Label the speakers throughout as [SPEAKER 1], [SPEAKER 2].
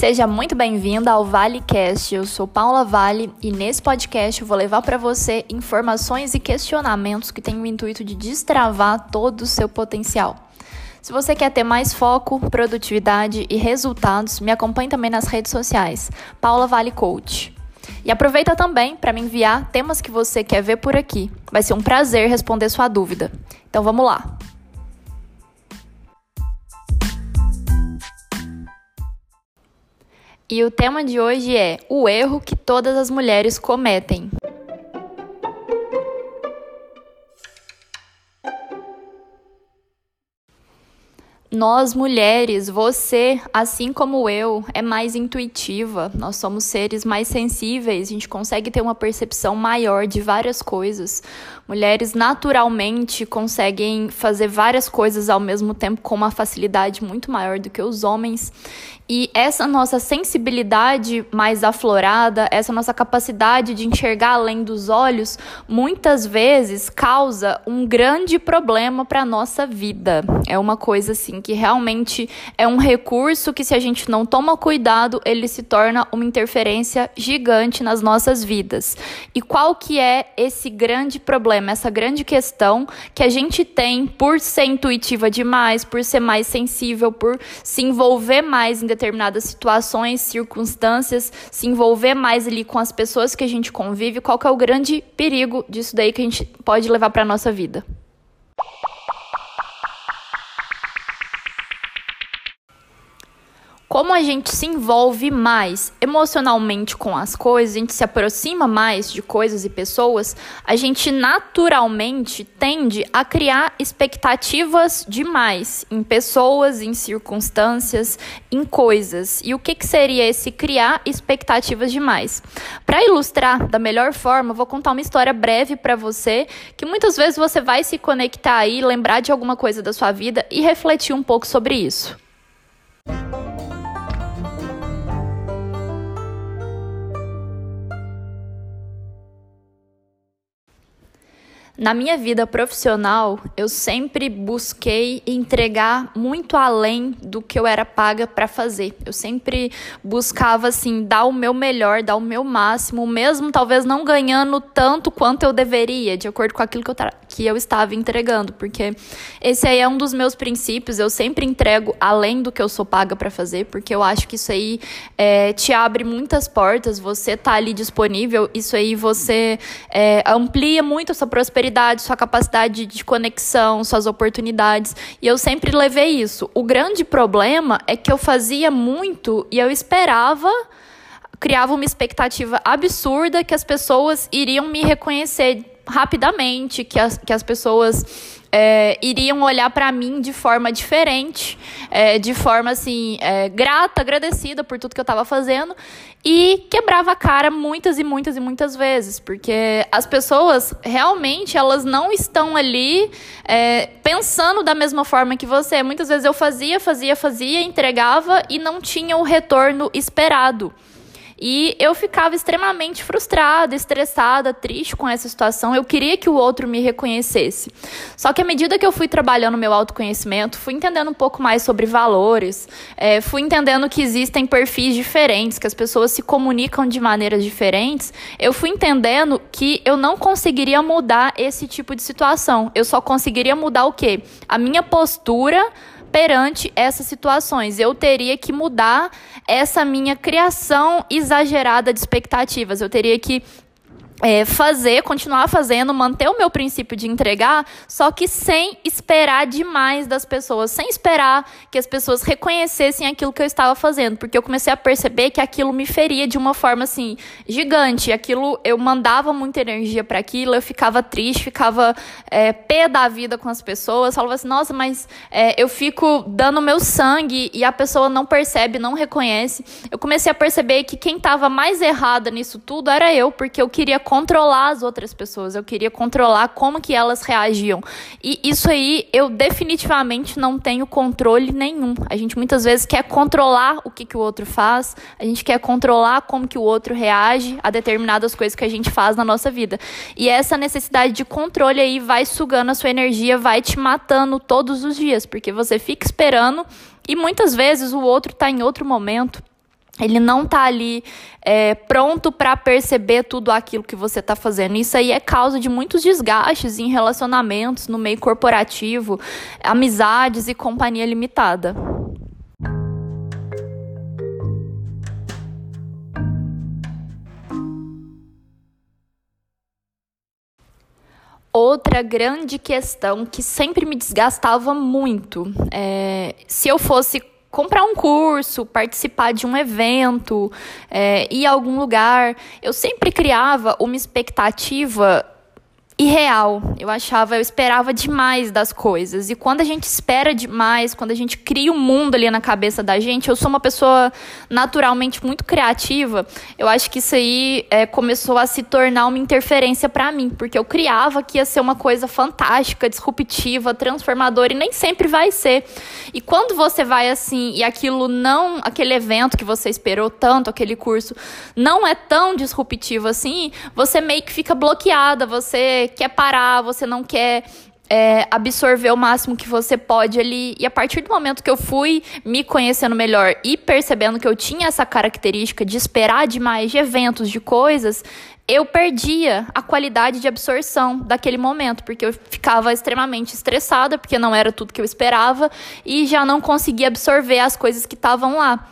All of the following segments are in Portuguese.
[SPEAKER 1] Seja muito bem-vinda ao ValeCast. Eu sou Paula Vale e nesse podcast eu vou levar para você informações e questionamentos que têm o intuito de destravar todo o seu potencial. Se você quer ter mais foco, produtividade e resultados, me acompanhe também nas redes sociais, Paula Vale Coach. E aproveita também para me enviar temas que você quer ver por aqui. Vai ser um prazer responder sua dúvida. Então vamos lá. E o tema de hoje é o erro que todas as mulheres cometem. Nós mulheres, você, assim como eu, é mais intuitiva. Nós somos seres mais sensíveis, a gente consegue ter uma percepção maior de várias coisas. Mulheres naturalmente conseguem fazer várias coisas ao mesmo tempo com uma facilidade muito maior do que os homens. E essa nossa sensibilidade mais aflorada, essa nossa capacidade de enxergar além dos olhos, muitas vezes causa um grande problema para nossa vida. É uma coisa assim que realmente é um recurso que se a gente não toma cuidado, ele se torna uma interferência gigante nas nossas vidas. E qual que é esse grande problema, essa grande questão que a gente tem por ser intuitiva demais, por ser mais sensível, por se envolver mais em determinadas situações, circunstâncias, se envolver mais ali com as pessoas que a gente convive, qual que é o grande perigo disso daí que a gente pode levar para nossa vida? Como a gente se envolve mais emocionalmente com as coisas, a gente se aproxima mais de coisas e pessoas, a gente naturalmente tende a criar expectativas demais em pessoas, em circunstâncias, em coisas. E o que, que seria esse criar expectativas demais? Para ilustrar da melhor forma, vou contar uma história breve para você, que muitas vezes você vai se conectar aí, lembrar de alguma coisa da sua vida e refletir um pouco sobre isso. Na minha vida profissional, eu sempre busquei entregar muito além do que eu era paga para fazer. Eu sempre buscava assim dar o meu melhor, dar o meu máximo, mesmo talvez não ganhando tanto quanto eu deveria, de acordo com aquilo que eu, que eu estava entregando, porque esse aí é um dos meus princípios. Eu sempre entrego além do que eu sou paga para fazer, porque eu acho que isso aí é, te abre muitas portas. Você tá ali disponível, isso aí você é, amplia muito a sua prosperidade sua capacidade de conexão, suas oportunidades. E eu sempre levei isso. O grande problema é que eu fazia muito e eu esperava criava uma expectativa absurda que as pessoas iriam me reconhecer rapidamente, que as, que as pessoas é, iriam olhar para mim de forma diferente, é, de forma assim, é, grata, agradecida por tudo que eu estava fazendo e quebrava a cara muitas e muitas e muitas vezes, porque as pessoas realmente elas não estão ali é, pensando da mesma forma que você. Muitas vezes eu fazia, fazia, fazia, entregava e não tinha o retorno esperado. E eu ficava extremamente frustrada, estressada, triste com essa situação. Eu queria que o outro me reconhecesse. Só que à medida que eu fui trabalhando meu autoconhecimento, fui entendendo um pouco mais sobre valores, é, fui entendendo que existem perfis diferentes, que as pessoas se comunicam de maneiras diferentes. Eu fui entendendo que eu não conseguiria mudar esse tipo de situação. Eu só conseguiria mudar o quê? A minha postura perante essas situações. Eu teria que mudar essa minha criação exagerada de expectativas. Eu teria que é, fazer, continuar fazendo, manter o meu princípio de entregar, só que sem esperar demais das pessoas, sem esperar que as pessoas reconhecessem aquilo que eu estava fazendo, porque eu comecei a perceber que aquilo me feria de uma forma assim gigante. Aquilo eu mandava muita energia para aquilo, eu ficava triste, ficava é, pé da vida com as pessoas, falava assim, nossa, mas é, eu fico dando meu sangue e a pessoa não percebe, não reconhece. Eu comecei a perceber que quem estava mais errada nisso tudo era eu, porque eu queria controlar as outras pessoas, eu queria controlar como que elas reagiam. E isso aí eu definitivamente não tenho controle nenhum. A gente muitas vezes quer controlar o que, que o outro faz, a gente quer controlar como que o outro reage a determinadas coisas que a gente faz na nossa vida. E essa necessidade de controle aí vai sugando a sua energia, vai te matando todos os dias, porque você fica esperando e muitas vezes o outro está em outro momento ele não tá ali é, pronto para perceber tudo aquilo que você tá fazendo. Isso aí é causa de muitos desgastes em relacionamentos, no meio corporativo, amizades e companhia limitada. Outra grande questão que sempre me desgastava muito, é, se eu fosse comprar um curso, participar de um evento, é, ir a algum lugar, eu sempre criava uma expectativa irreal. Eu achava, eu esperava demais das coisas. E quando a gente espera demais, quando a gente cria um mundo ali na cabeça da gente, eu sou uma pessoa naturalmente muito criativa. Eu acho que isso aí é, começou a se tornar uma interferência para mim, porque eu criava que ia ser uma coisa fantástica, disruptiva, transformadora e nem sempre vai ser. E quando você vai assim e aquilo não, aquele evento que você esperou tanto, aquele curso não é tão disruptivo assim, você meio que fica bloqueada, você quer parar, você não quer é, absorver o máximo que você pode ali. E a partir do momento que eu fui me conhecendo melhor e percebendo que eu tinha essa característica de esperar demais de eventos, de coisas, eu perdia a qualidade de absorção daquele momento, porque eu ficava extremamente estressada, porque não era tudo que eu esperava, e já não conseguia absorver as coisas que estavam lá.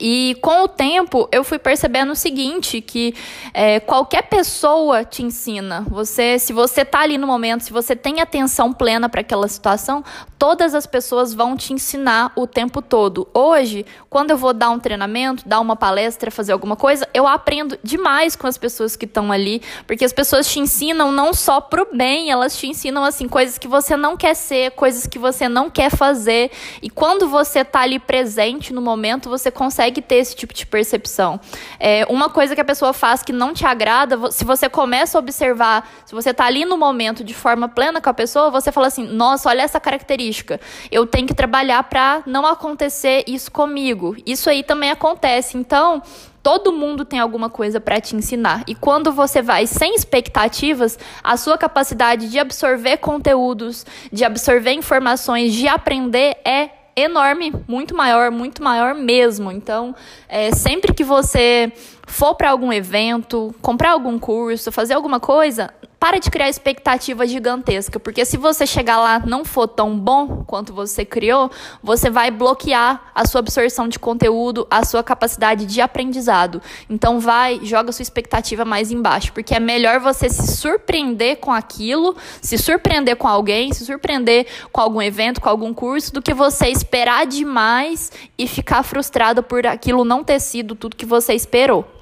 [SPEAKER 1] E com o tempo eu fui percebendo o seguinte, que é, qualquer pessoa te ensina. Você, se você está ali no momento, se você tem atenção plena para aquela situação, todas as pessoas vão te ensinar o tempo todo. Hoje, quando eu vou dar um treinamento, dar uma palestra, fazer alguma coisa, eu aprendo demais com as pessoas que estão ali, porque as pessoas te ensinam não só pro bem, elas te ensinam assim coisas que você não quer ser, coisas que você não quer fazer. E quando você está ali presente no momento, você consegue consegue ter esse tipo de percepção. É, uma coisa que a pessoa faz que não te agrada, se você começa a observar, se você está ali no momento de forma plena com a pessoa, você fala assim: nossa, olha essa característica. Eu tenho que trabalhar para não acontecer isso comigo. Isso aí também acontece. Então, todo mundo tem alguma coisa para te ensinar. E quando você vai sem expectativas, a sua capacidade de absorver conteúdos, de absorver informações, de aprender é enorme, muito maior, muito maior mesmo. Então, é, sempre que você for para algum evento, comprar algum curso, fazer alguma coisa, para de criar expectativa gigantesca, porque se você chegar lá não for tão bom quanto você criou, você vai bloquear a sua absorção de conteúdo, a sua capacidade de aprendizado. Então vai, joga sua expectativa mais embaixo, porque é melhor você se surpreender com aquilo, se surpreender com alguém, se surpreender com algum evento, com algum curso, do que você esperar demais e ficar frustrado por aquilo não ter sido tudo que você esperou.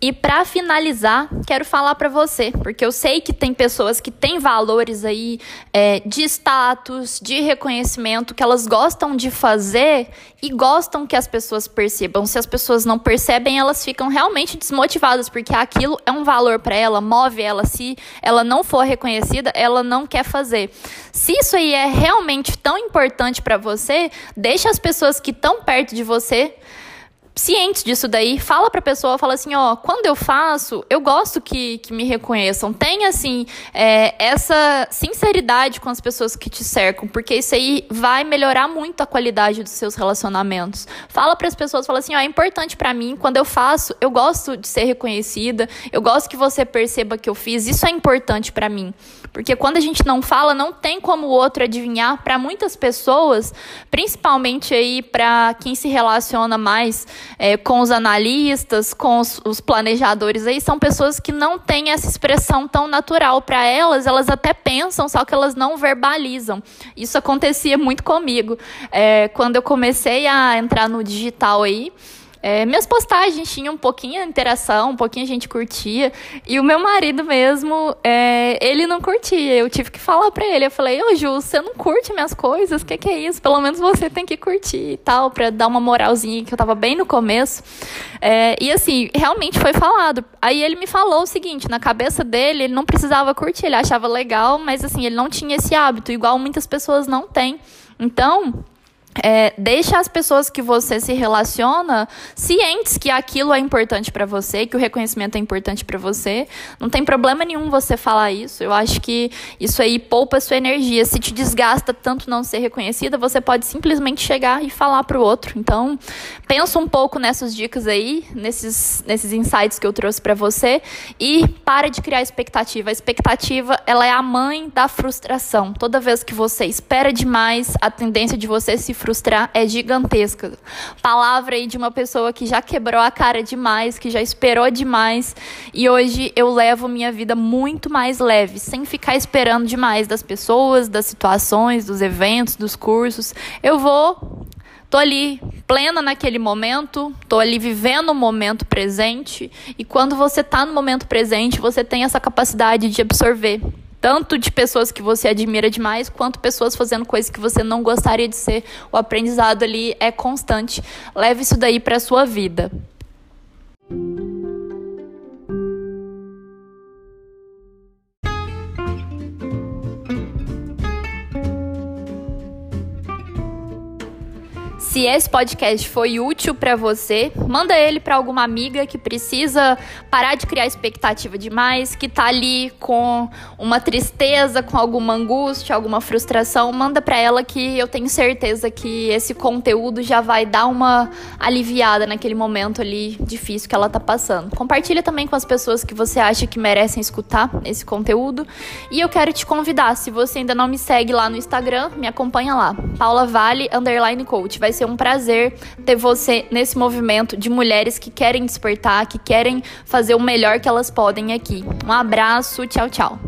[SPEAKER 1] E para finalizar, quero falar para você, porque eu sei que tem pessoas que têm valores aí é, de status, de reconhecimento, que elas gostam de fazer e gostam que as pessoas percebam. Se as pessoas não percebem, elas ficam realmente desmotivadas, porque aquilo é um valor para ela, move ela. Se ela não for reconhecida, ela não quer fazer. Se isso aí é realmente tão importante para você, deixa as pessoas que estão perto de você cientes disso daí, fala pra pessoa, fala assim, ó, quando eu faço, eu gosto que, que me reconheçam. Tenha, assim, é, essa sinceridade com as pessoas que te cercam, porque isso aí vai melhorar muito a qualidade dos seus relacionamentos. Fala para as pessoas, fala assim, ó, é importante para mim, quando eu faço, eu gosto de ser reconhecida, eu gosto que você perceba que eu fiz, isso é importante para mim. Porque quando a gente não fala, não tem como o outro adivinhar. Para muitas pessoas, principalmente aí para quem se relaciona mais é, com os analistas, com os, os, planejadores aí, são pessoas que não têm essa expressão tão natural. Para elas, elas até pensam, só que elas não verbalizam. Isso acontecia muito comigo. É, quando eu comecei a entrar no digital aí, é, minhas postagens tinham um pouquinho de interação, um pouquinho a gente curtia. E o meu marido mesmo, é, ele não curtia. Eu tive que falar pra ele. Eu falei, ô Ju, você não curte minhas coisas? O que, que é isso? Pelo menos você tem que curtir e tal, pra dar uma moralzinha, que eu tava bem no começo. É, e assim, realmente foi falado. Aí ele me falou o seguinte: na cabeça dele, ele não precisava curtir, ele achava legal, mas assim, ele não tinha esse hábito, igual muitas pessoas não têm. Então É, deixa as pessoas que você se relaciona cientes que aquilo é importante para você, que o reconhecimento é importante para você. Não tem problema nenhum você falar isso. Eu acho que isso aí poupa sua energia. Se te desgasta tanto não ser reconhecida, você pode simplesmente chegar e falar pro outro. Então, pensa um pouco nessas dicas aí, nesses, nesses insights que eu trouxe para você e para de criar expectativa. A expectativa, ela é a mãe da frustração. Toda vez que você espera demais, a tendência de você se frustrar frustrar é gigantesca. Palavra aí de uma pessoa que já quebrou a cara demais, que já esperou demais e hoje eu levo minha vida muito mais leve, sem ficar esperando demais das pessoas, das situações, dos eventos, dos cursos. Eu vou Tô ali plena naquele momento, tô ali vivendo o momento presente, e quando você tá no momento presente, você tem essa capacidade de absorver tanto de pessoas que você admira demais, quanto pessoas fazendo coisas que você não gostaria de ser. O aprendizado ali é constante. Leve isso daí para sua vida. Se esse podcast foi útil para você, manda ele para alguma amiga que precisa parar de criar expectativa demais, que tá ali com uma tristeza, com alguma angústia, alguma frustração, manda para ela que eu tenho certeza que esse conteúdo já vai dar uma aliviada naquele momento ali difícil que ela tá passando. Compartilha também com as pessoas que você acha que merecem escutar esse conteúdo. E eu quero te convidar, se você ainda não me segue lá no Instagram, me acompanha lá. Paula Vale underline coach. Vai ser um prazer ter você nesse movimento de mulheres que querem despertar, que querem fazer o melhor que elas podem aqui. Um abraço, tchau, tchau.